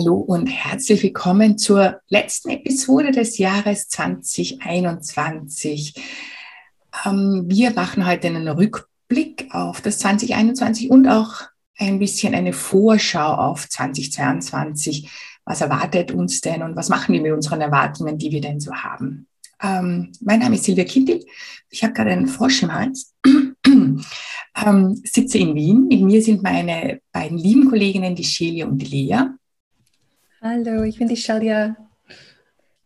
Hallo und herzlich willkommen zur letzten Episode des Jahres 2021. Ähm, wir machen heute einen Rückblick auf das 2021 und auch ein bisschen eine Vorschau auf 2022. Was erwartet uns denn und was machen wir mit unseren Erwartungen, die wir denn so haben? Ähm, mein Name ist Silvia Kindl. Ich habe gerade einen Frosch im Hals. ähm, sitze in Wien. Mit mir sind meine beiden lieben Kolleginnen, die Shelia und die Lea. Hallo, ich bin die Shalia.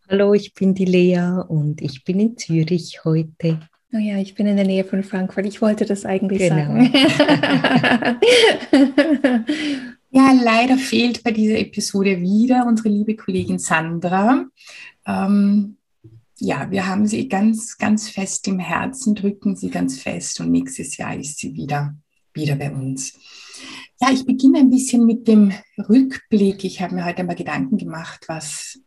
Hallo, ich bin die Lea und ich bin in Zürich heute. Oh ja, ich bin in der Nähe von Frankfurt. Ich wollte das eigentlich genau. sagen. ja, leider fehlt bei dieser Episode wieder unsere liebe Kollegin Sandra. Ähm, ja, wir haben sie ganz, ganz fest im Herzen, drücken sie ganz fest und nächstes Jahr ist sie wieder, wieder bei uns. Ja, ich beginne ein bisschen mit dem Rückblick. Ich habe mir heute einmal Gedanken gemacht, was,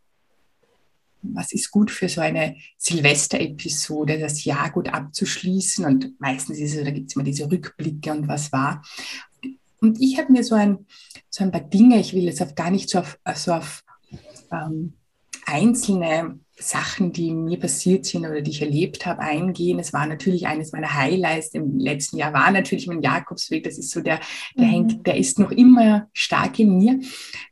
was ist gut für so eine Silvester-Episode, das Jahr gut abzuschließen. Und meistens ist es, da gibt es immer diese Rückblicke und was war. Und ich habe mir so ein, so ein paar Dinge, ich will jetzt auf gar nicht so auf, so auf ähm, einzelne Sachen, die mir passiert sind oder die ich erlebt habe, eingehen. Es war natürlich eines meiner Highlights im letzten Jahr, war natürlich mein Jakobsweg. Das ist so der, der mhm. hängt, der ist noch immer stark in mir.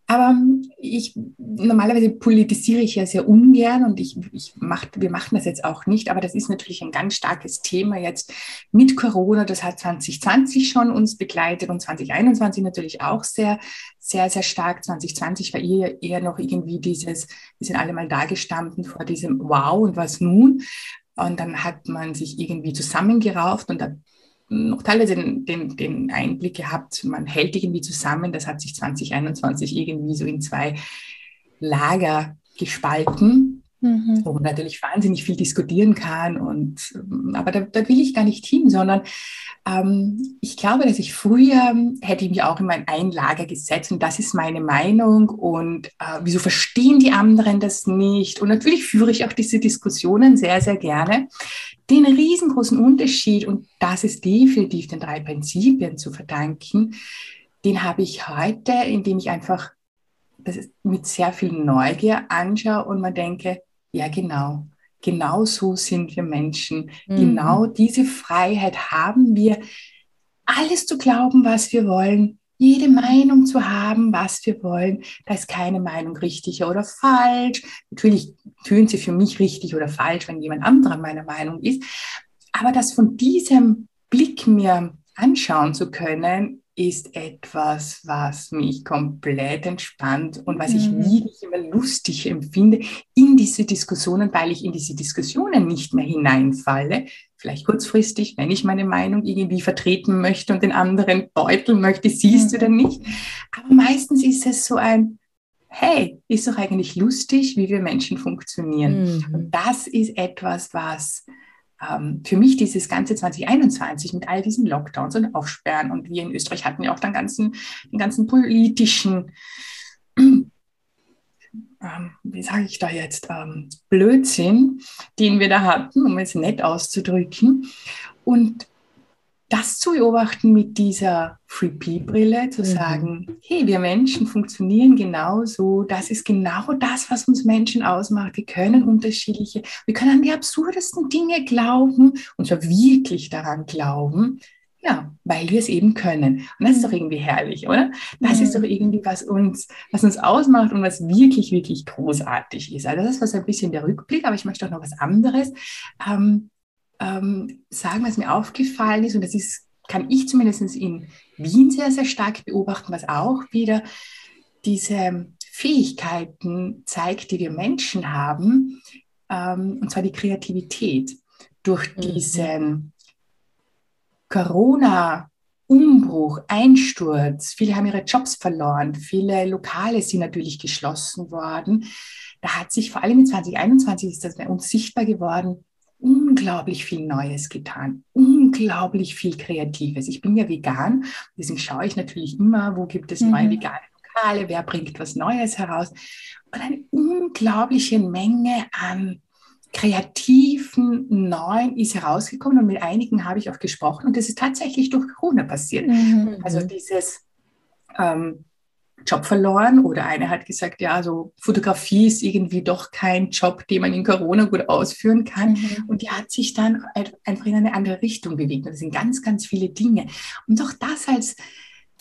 Aber ich, normalerweise politisiere ich ja sehr ungern und ich, ich mach, wir machen das jetzt auch nicht, aber das ist natürlich ein ganz starkes Thema jetzt mit Corona. Das hat 2020 schon uns begleitet und 2021 natürlich auch sehr, sehr, sehr stark. 2020 war eher, eher noch irgendwie dieses, wir sind alle mal da gestanden vor diesem Wow und was nun? Und dann hat man sich irgendwie zusammengerauft und da noch teilweise den, den, den Einblick gehabt, man hält irgendwie zusammen. Das hat sich 2021 irgendwie so in zwei Lager gespalten, mhm. wo man natürlich wahnsinnig viel diskutieren kann. Und, aber da, da will ich gar nicht hin, sondern ähm, ich glaube, dass ich früher hätte ich mich auch in mein Einlager gesetzt und das ist meine Meinung und äh, wieso verstehen die anderen das nicht? Und natürlich führe ich auch diese Diskussionen sehr, sehr gerne den riesengroßen Unterschied, und das ist definitiv den drei Prinzipien zu verdanken, den habe ich heute, indem ich einfach das mit sehr viel Neugier anschaue und man denke, ja genau, genau so sind wir Menschen. Mhm. Genau diese Freiheit haben wir, alles zu glauben, was wir wollen, jede Meinung zu haben, was wir wollen. Da ist keine Meinung richtig oder falsch. Natürlich tönt sie für mich richtig oder falsch, wenn jemand anderer meiner Meinung ist. Aber das von diesem Blick mir anschauen zu können, ist etwas, was mich komplett entspannt und was ich mhm. wirklich immer lustig empfinde in diese Diskussionen, weil ich in diese Diskussionen nicht mehr hineinfalle. Vielleicht kurzfristig, wenn ich meine Meinung irgendwie vertreten möchte und den anderen beuteln möchte, siehst du denn nicht. Aber meistens ist es so ein, hey, ist doch eigentlich lustig, wie wir Menschen funktionieren. Mhm. Und das ist etwas, was ähm, für mich dieses ganze 2021 mit all diesen Lockdowns und Aufsperren und wir in Österreich hatten ja auch den ganzen, den ganzen politischen, ähm, wie sage ich da jetzt, ähm, Blödsinn, den wir da hatten, um es nett auszudrücken. Und das zu beobachten mit dieser Free-P-Brille, zu mhm. sagen, hey, wir Menschen funktionieren genauso, das ist genau das, was uns Menschen ausmacht. Wir können unterschiedliche, wir können an die absurdesten Dinge glauben und zwar wirklich daran glauben, ja, weil wir es eben können. Und das ist doch mhm. irgendwie herrlich, oder? Das mhm. ist doch irgendwie, was uns, was uns ausmacht und was wirklich, wirklich großartig ist. Also das war so ein bisschen der Rückblick, aber ich möchte auch noch was anderes. Ähm, ähm, sagen, was mir aufgefallen ist, und das ist, kann ich zumindest in Wien sehr, sehr stark beobachten, was auch wieder diese Fähigkeiten zeigt, die wir Menschen haben, ähm, und zwar die Kreativität. Durch mhm. diesen Corona- Umbruch, Einsturz. Viele haben ihre Jobs verloren. Viele Lokale sind natürlich geschlossen worden. Da hat sich vor allem in 2021 ist das bei uns sichtbar geworden, unglaublich viel Neues getan, unglaublich viel Kreatives. Ich bin ja vegan, deswegen schaue ich natürlich immer, wo gibt es neue mhm. vegane Lokale, wer bringt was Neues heraus. Und eine unglaubliche Menge an kreativen Neuen ist herausgekommen und mit einigen habe ich auch gesprochen und das ist tatsächlich durch Corona passiert. Mhm. Also dieses ähm, Job verloren oder eine hat gesagt, ja, so Fotografie ist irgendwie doch kein Job, den man in Corona gut ausführen kann. Mhm. Und die hat sich dann einfach in eine andere Richtung bewegt. Und das sind ganz, ganz viele Dinge. Und auch das als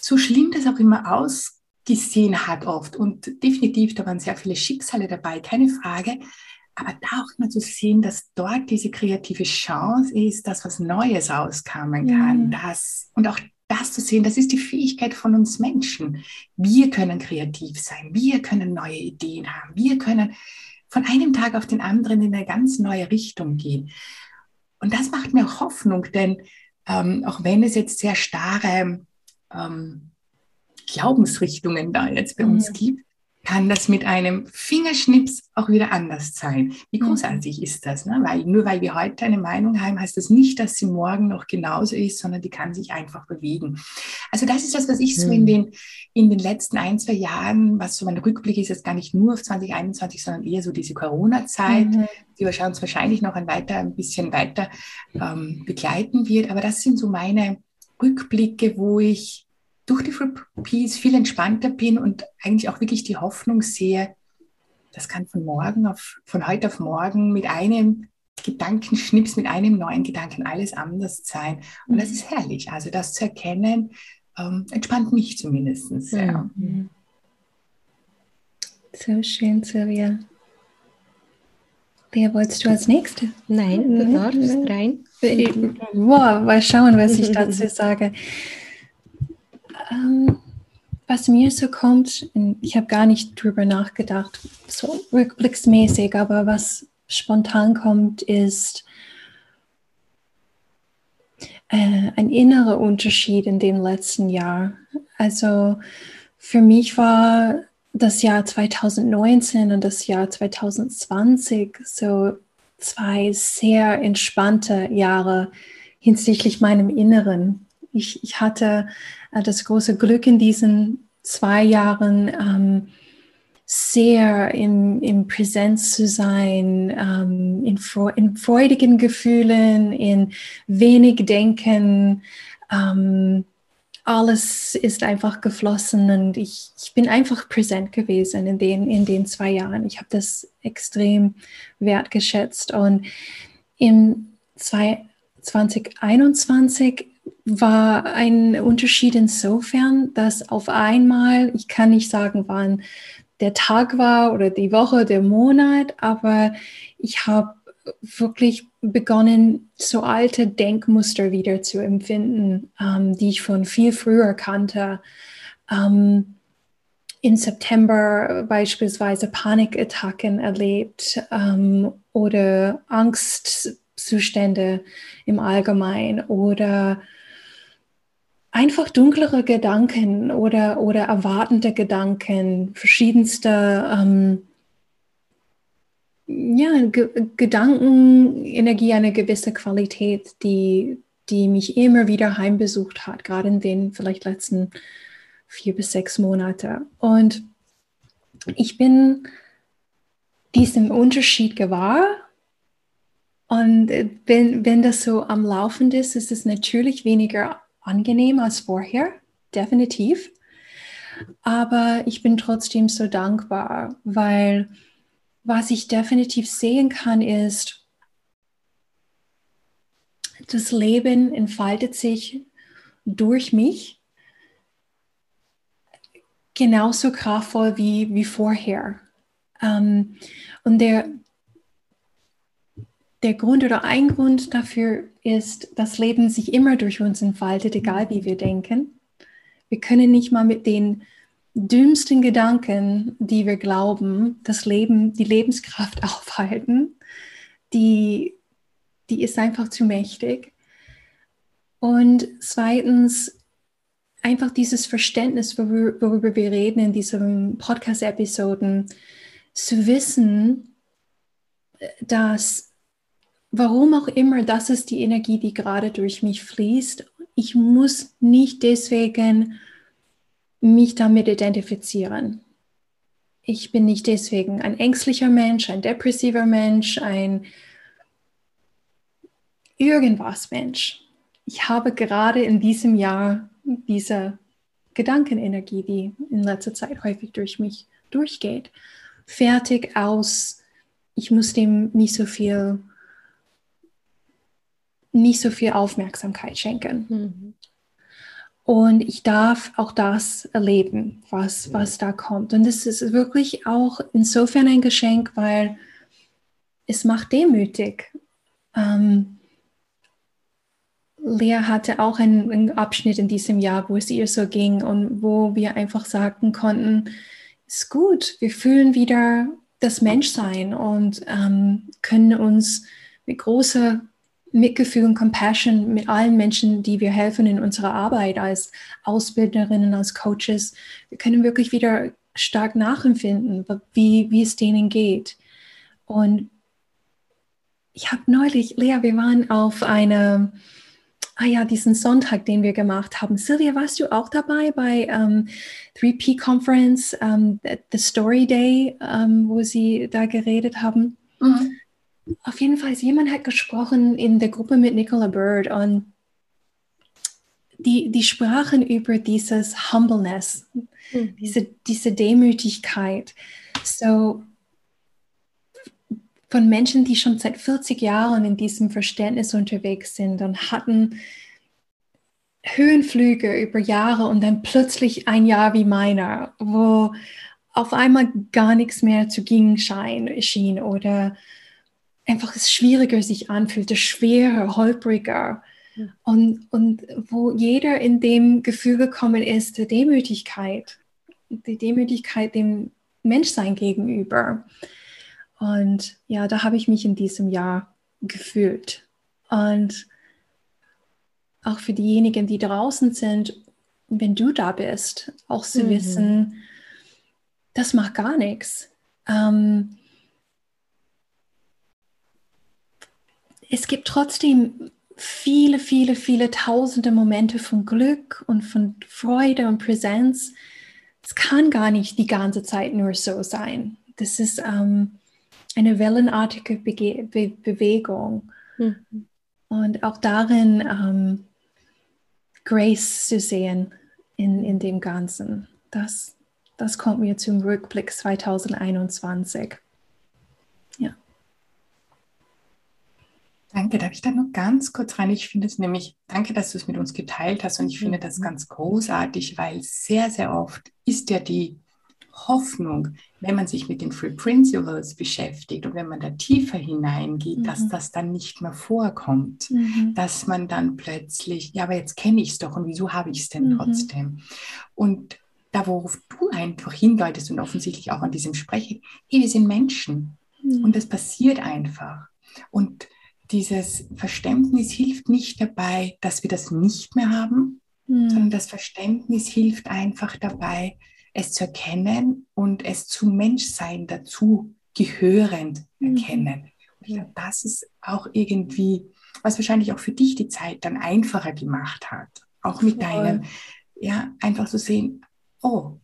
so schlimm das auch immer ausgesehen hat oft und definitiv, da waren sehr viele Schicksale dabei, keine Frage. Aber da auch mal zu sehen, dass dort diese kreative Chance ist, dass was Neues rauskommen kann. Ja. Das, und auch das zu sehen, das ist die Fähigkeit von uns Menschen. Wir können kreativ sein, wir können neue Ideen haben, wir können von einem Tag auf den anderen in eine ganz neue Richtung gehen. Und das macht mir auch Hoffnung, denn ähm, auch wenn es jetzt sehr starre ähm, Glaubensrichtungen da jetzt bei mhm. uns gibt, kann das mit einem Fingerschnips auch wieder anders sein. Wie mhm. großartig ist das? Ne? Weil nur weil wir heute eine Meinung haben, heißt das nicht, dass sie morgen noch genauso ist, sondern die kann sich einfach bewegen. Also das ist das, was ich so in mhm. den, in den letzten ein, zwei Jahren, was so mein Rückblick ist, jetzt gar nicht nur auf 2021, sondern eher so diese Corona-Zeit, mhm. die wir uns wahrscheinlich noch ein, weiter, ein bisschen weiter ähm, begleiten wird. Aber das sind so meine Rückblicke, wo ich durch die Free Peace viel entspannter bin und eigentlich auch wirklich die Hoffnung sehe, das kann von morgen auf, von heute auf morgen mit einem Gedankenschnips, mit einem neuen Gedanken alles anders sein. Und das ist herrlich. Also das zu erkennen, ähm, entspannt mich zumindest. Ja. Mhm. So schön, Silvia. Wer wolltest du als Nächste? Nein, du darfst rein. Boah, mal schauen, was ich dazu sage. Ähm, was mir so kommt, ich habe gar nicht drüber nachgedacht, so rückblicksmäßig, aber was spontan kommt, ist äh, ein innerer Unterschied in dem letzten Jahr. Also für mich war das Jahr 2019 und das Jahr 2020 so zwei sehr entspannte Jahre hinsichtlich meinem Inneren. Ich, ich hatte äh, das große Glück in diesen zwei Jahren, ähm, sehr im, im Präsenz zu sein, ähm, in, in, freudigen Gefühlen, in wenig Denken. Ähm, alles ist einfach geflossen und ich, ich bin einfach präsent gewesen in den, in den zwei Jahren. Ich habe das extrem wertgeschätzt und im 2021 war ein Unterschied insofern, dass auf einmal, ich kann nicht sagen, wann der Tag war oder die Woche, der Monat, aber ich habe wirklich begonnen, so alte Denkmuster wieder zu empfinden, ähm, die ich von viel früher kannte. Ähm, Im September beispielsweise Panikattacken erlebt ähm, oder Angstzustände im Allgemeinen oder einfach dunklere Gedanken oder, oder erwartende Gedanken, verschiedenste ähm, ja, Ge Gedankenenergie, eine gewisse Qualität, die, die mich immer wieder heimbesucht hat, gerade in den vielleicht letzten vier bis sechs Monate. Und ich bin diesem Unterschied gewahr. Und wenn, wenn das so am Laufen ist, ist es natürlich weniger angenehm als vorher, definitiv. Aber ich bin trotzdem so dankbar, weil was ich definitiv sehen kann, ist, das Leben entfaltet sich durch mich genauso kraftvoll wie, wie vorher. Ähm, und der, der Grund oder ein Grund dafür ist, dass Leben sich immer durch uns entfaltet, egal wie wir denken. Wir können nicht mal mit den dümmsten Gedanken, die wir glauben, das Leben, die Lebenskraft aufhalten. Die, die ist einfach zu mächtig. Und zweitens, einfach dieses Verständnis, worüber wir reden in diesen Podcast-Episoden, zu wissen, dass warum auch immer, das ist die Energie, die gerade durch mich fließt. Ich muss nicht deswegen mich damit identifizieren. Ich bin nicht deswegen ein ängstlicher Mensch, ein depressiver Mensch, ein irgendwas Mensch. Ich habe gerade in diesem Jahr diese Gedankenenergie, die in letzter Zeit häufig durch mich durchgeht. Fertig aus. Ich muss dem nicht so viel, nicht so viel Aufmerksamkeit schenken. Mhm. Und ich darf auch das erleben, was, was da kommt. Und es ist wirklich auch insofern ein Geschenk, weil es macht demütig. Ähm, Lea hatte auch einen, einen, Abschnitt in diesem Jahr, wo es ihr so ging und wo wir einfach sagen konnten, ist gut, wir fühlen wieder das Menschsein und ähm, können uns mit großer Mitgefühl und Compassion mit allen Menschen, die wir helfen in unserer Arbeit als Ausbilderinnen, als Coaches. Wir können wirklich wieder stark nachempfinden, wie, wie es denen geht. Und ich habe neulich, Lea, wir waren auf einer, ah ja, diesen Sonntag, den wir gemacht haben. Sylvia, warst du auch dabei bei um, ähm, 3P Conference, um, ähm, The Story Day, um, ähm, wo sie da geredet haben? Mhm. Auf jeden Fall, jemand hat gesprochen in der Gruppe mit Nicola Bird und die, die sprachen über dieses Humbleness, mhm. diese, diese Demütigkeit. So von Menschen, die schon seit 40 Jahren in diesem Verständnis unterwegs sind und hatten Höhenflüge über Jahre und dann plötzlich ein Jahr wie meiner, wo auf einmal gar nichts mehr zu gehen schien oder einfach es schwieriger sich anfühlte, schwerer, holpriger. Ja. Und, und wo jeder in dem Gefühl gekommen ist, der Demütigkeit, die Demütigkeit dem Menschsein gegenüber. Und ja, da habe ich mich in diesem Jahr gefühlt. Und auch für diejenigen, die draußen sind, wenn du da bist, auch zu mhm. wissen, das macht gar nichts. Ähm, es gibt trotzdem viele, viele, viele tausende Momente von Glück und von Freude und Präsenz. Es kann gar nicht die ganze Zeit nur so sein. Das ist ähm, eine wellenartige Bege Be Bewegung. Mhm. Und auch darin ähm, Grace zu sehen in, in dem Ganzen. Das, das kommt mir zum Rückblick 2021. Danke, darf ich da noch ganz kurz rein? Ich finde es nämlich, danke, dass du es mit uns geteilt hast und ich finde das mhm. ganz großartig, weil sehr, sehr oft ist ja die Hoffnung, wenn man sich mit den Free Principles beschäftigt und wenn man da tiefer hineingeht, mhm. dass das dann nicht mehr vorkommt, mhm. dass man dann plötzlich, ja, aber jetzt kenne ich es doch und wieso habe ich es denn mhm. trotzdem? Und da, worauf du einfach hindeutest und offensichtlich auch an diesem Sprechen, hey, wir sind Menschen mhm. und das passiert einfach. Und dieses Verständnis hilft nicht dabei, dass wir das nicht mehr haben, mhm. sondern das Verständnis hilft einfach dabei, es zu erkennen und es zum Menschsein dazu gehörend mhm. erkennen. Und ich glaube, das ist auch irgendwie, was wahrscheinlich auch für dich die Zeit dann einfacher gemacht hat. Auch mit Voll. deinem, ja, einfach zu so sehen, oh,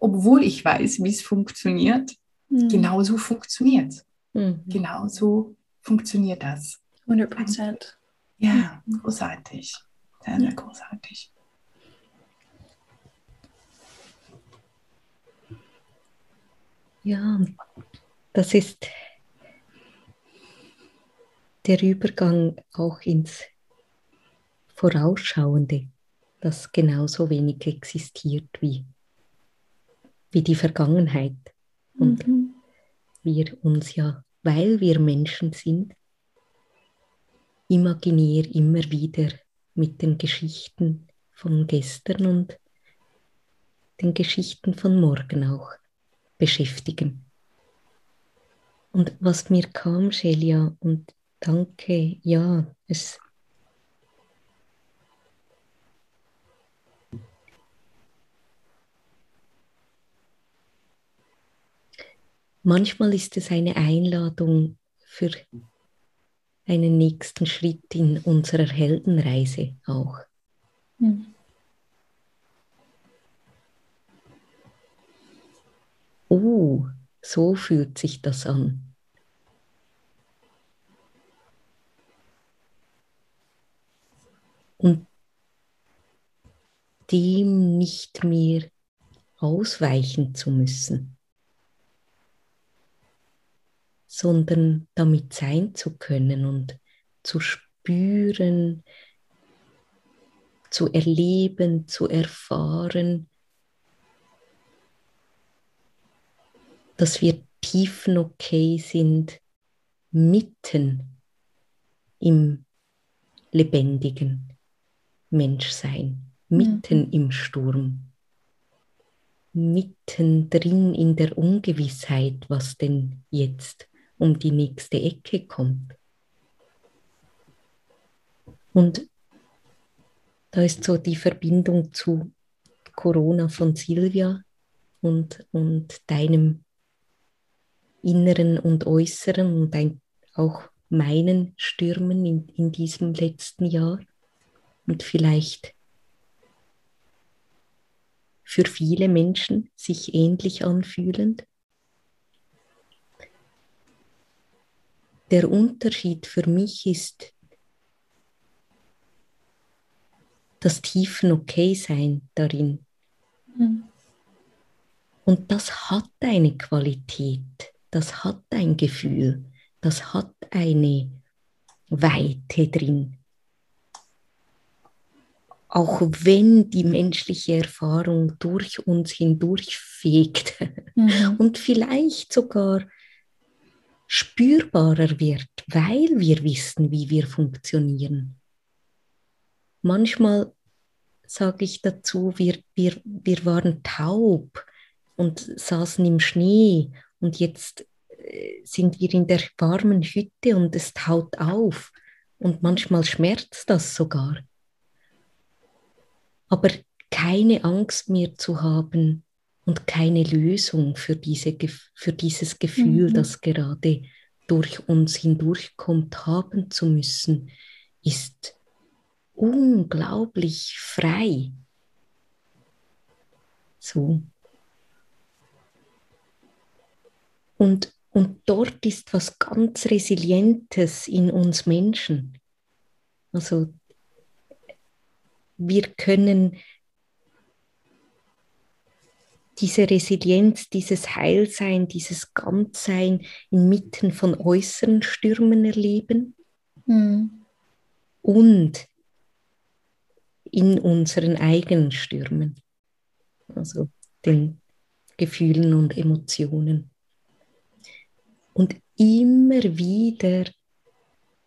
obwohl ich weiß, wie es funktioniert, mhm. genauso funktioniert es. Mhm. Genauso funktioniert das. 100 Prozent. Ja, großartig. Sehr, sehr großartig. Ja, das ist der Übergang auch ins Vorausschauende, das genauso wenig existiert wie, wie die Vergangenheit. Und mhm. wir uns ja, weil wir Menschen sind, imaginär immer wieder mit den Geschichten von gestern und den Geschichten von morgen auch beschäftigen. Und was mir kam, Shelia, und danke, ja, es Manchmal ist es eine Einladung für einen nächsten Schritt in unserer Heldenreise auch. Mhm. Oh, so fühlt sich das an. Und dem nicht mehr ausweichen zu müssen, sondern damit sein zu können und zu spüren, zu erleben, zu erfahren, dass wir tiefen okay sind mitten im lebendigen Menschsein, mitten mhm. im Sturm, mittendrin in der Ungewissheit, was denn jetzt um die nächste Ecke kommt. Und da ist so die Verbindung zu Corona von Silvia und, und deinem inneren und äußeren und ein, auch meinen Stürmen in, in diesem letzten Jahr. Und vielleicht für viele Menschen sich ähnlich anfühlend. Der Unterschied für mich ist das tiefen Okay-Sein darin. Mhm. Und das hat eine Qualität, das hat ein Gefühl, das hat eine Weite drin. Auch wenn die menschliche Erfahrung durch uns hindurchfegt mhm. und vielleicht sogar spürbarer wird, weil wir wissen, wie wir funktionieren. Manchmal sage ich dazu, wir, wir, wir waren taub und saßen im Schnee und jetzt äh, sind wir in der warmen Hütte und es taut auf und manchmal schmerzt das sogar. Aber keine Angst mehr zu haben und keine Lösung für, diese, für dieses Gefühl, mhm. das gerade durch uns hindurchkommt, haben zu müssen, ist unglaublich frei. So. Und, und dort ist was ganz Resilientes in uns Menschen. Also wir können diese Resilienz, dieses Heilsein, dieses Ganzsein inmitten von äußeren Stürmen erleben mhm. und in unseren eigenen Stürmen, also den Gefühlen und Emotionen. Und immer wieder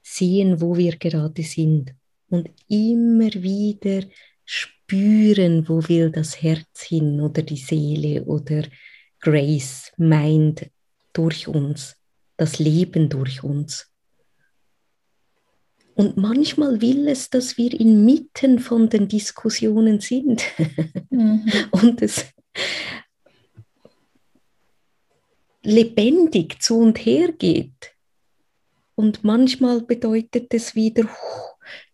sehen, wo wir gerade sind und immer wieder spüren, wo will das Herz hin oder die Seele oder Grace meint durch uns, das Leben durch uns. Und manchmal will es, dass wir inmitten von den Diskussionen sind mhm. und es lebendig zu und her geht. Und manchmal bedeutet es wieder,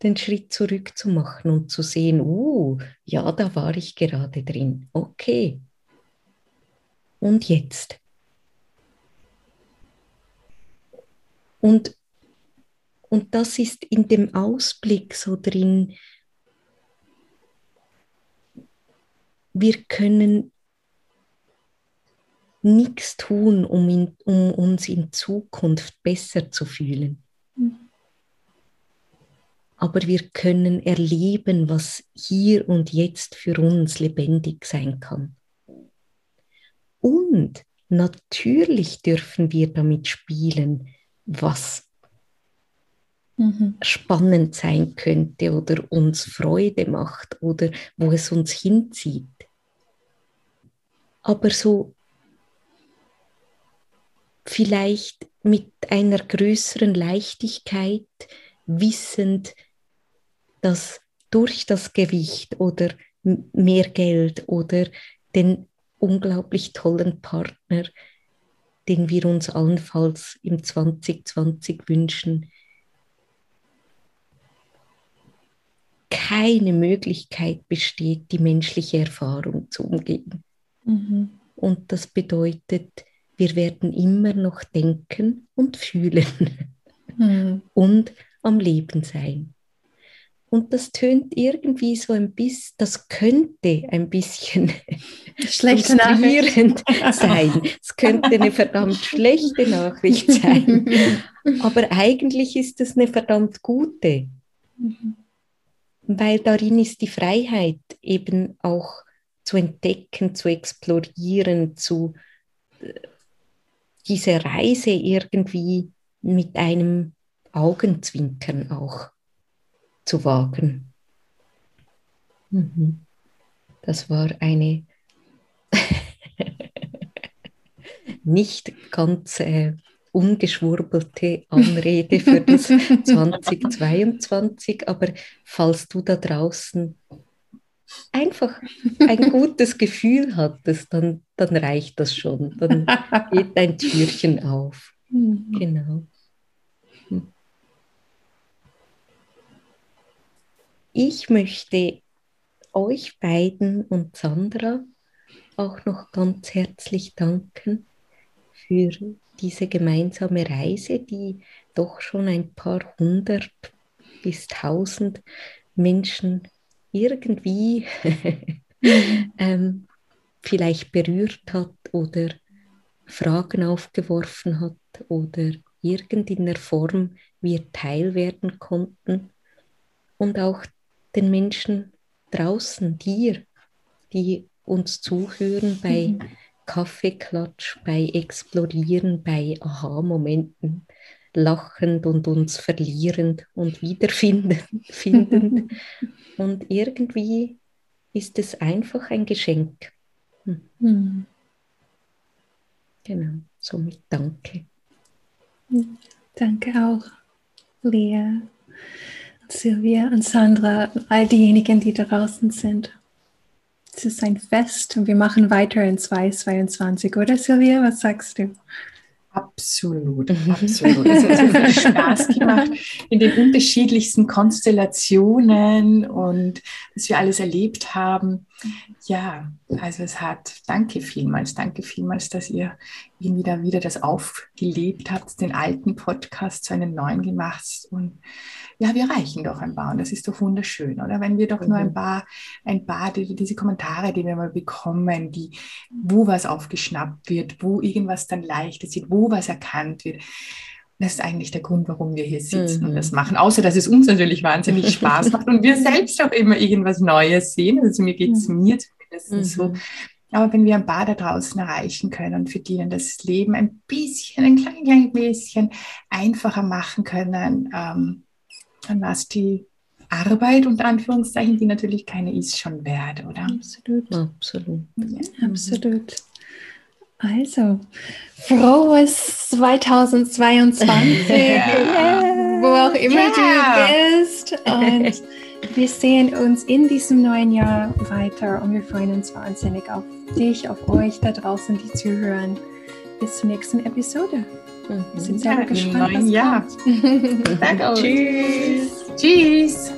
den Schritt zurück zu machen und zu sehen, uh, ja, da war ich gerade drin. Okay. Und jetzt? Und und das ist in dem Ausblick so drin, wir können nichts tun, um, in, um uns in Zukunft besser zu fühlen. Aber wir können erleben, was hier und jetzt für uns lebendig sein kann. Und natürlich dürfen wir damit spielen, was mhm. spannend sein könnte oder uns Freude macht oder wo es uns hinzieht. Aber so vielleicht mit einer größeren Leichtigkeit, wissend, dass durch das Gewicht oder mehr Geld oder den unglaublich tollen Partner den wir uns allenfalls im 2020 wünschen, keine Möglichkeit besteht, die menschliche Erfahrung zu umgehen. Mhm. Und das bedeutet, wir werden immer noch denken und fühlen mhm. und am Leben sein. Und das tönt irgendwie so ein bisschen, das könnte ein bisschen frustrierend sein. Es könnte eine verdammt schlechte Nachricht sein. Aber eigentlich ist es eine verdammt gute. Mhm. Weil darin ist die Freiheit eben auch zu entdecken, zu explorieren, zu äh, diese Reise irgendwie mit einem Augenzwinkern auch zu wagen. Mhm. Das war eine nicht ganz äh, ungeschwurbelte Anrede für das 2022, aber falls du da draußen einfach ein gutes Gefühl hattest, dann, dann reicht das schon. Dann geht dein Türchen auf. Mhm. Genau. Ich möchte euch beiden und Sandra auch noch ganz herzlich danken für diese gemeinsame Reise, die doch schon ein paar hundert bis tausend Menschen irgendwie ähm, vielleicht berührt hat oder Fragen aufgeworfen hat oder irgendeiner Form wir Teil werden konnten. Und auch den Menschen draußen, dir, die uns zuhören bei mhm. Kaffeeklatsch, bei Explorieren, bei Aha-Momenten, lachend und uns verlierend und wiederfindend. Findend. und irgendwie ist es einfach ein Geschenk. Hm. Mhm. Genau, somit danke. Danke auch, Lea, Silvia und Sandra, all diejenigen, die draußen sind. Es ist ein Fest und wir machen weiter in 2022, oder Silvia? Was sagst du? Absolut, absolut. Es hat so viel Spaß gemacht in den unterschiedlichsten Konstellationen und dass wir alles erlebt haben. Ja, also es hat, danke vielmals, danke vielmals, dass ihr irgendwie da wieder das aufgelebt habt, den alten Podcast zu einem neuen gemacht und ja, wir reichen doch ein paar und das ist doch wunderschön, oder? Wenn wir doch mhm. nur ein mhm. paar, ein paar, die, diese Kommentare, die wir mal bekommen, die, wo was aufgeschnappt wird, wo irgendwas dann leichter sieht, wo was erkannt wird. Das ist eigentlich der Grund, warum wir hier sitzen mhm. und das mhm. machen. Außer, dass es uns natürlich wahnsinnig Spaß macht und wir selbst auch immer irgendwas Neues sehen. Also mir geht es mhm. mir zumindest mhm. so. Aber wenn wir ein paar da draußen erreichen können und für die das Leben ein bisschen, ein klein, klein bisschen einfacher machen können, ähm, dann war es die Arbeit unter Anführungszeichen, die natürlich keine ist, schon wert, oder? Absolut. Absolut. Ja, absolut. Also, frohes 2022, yeah. wo auch immer yeah. du bist. Und wir sehen uns in diesem neuen Jahr weiter und wir freuen uns wahnsinnig auf dich, auf euch da draußen, die zuhören. Bis zur nächsten Episode. Mhm. Sind sehr ja, gespannt. Was Jahr. Tschüss. Tschüss.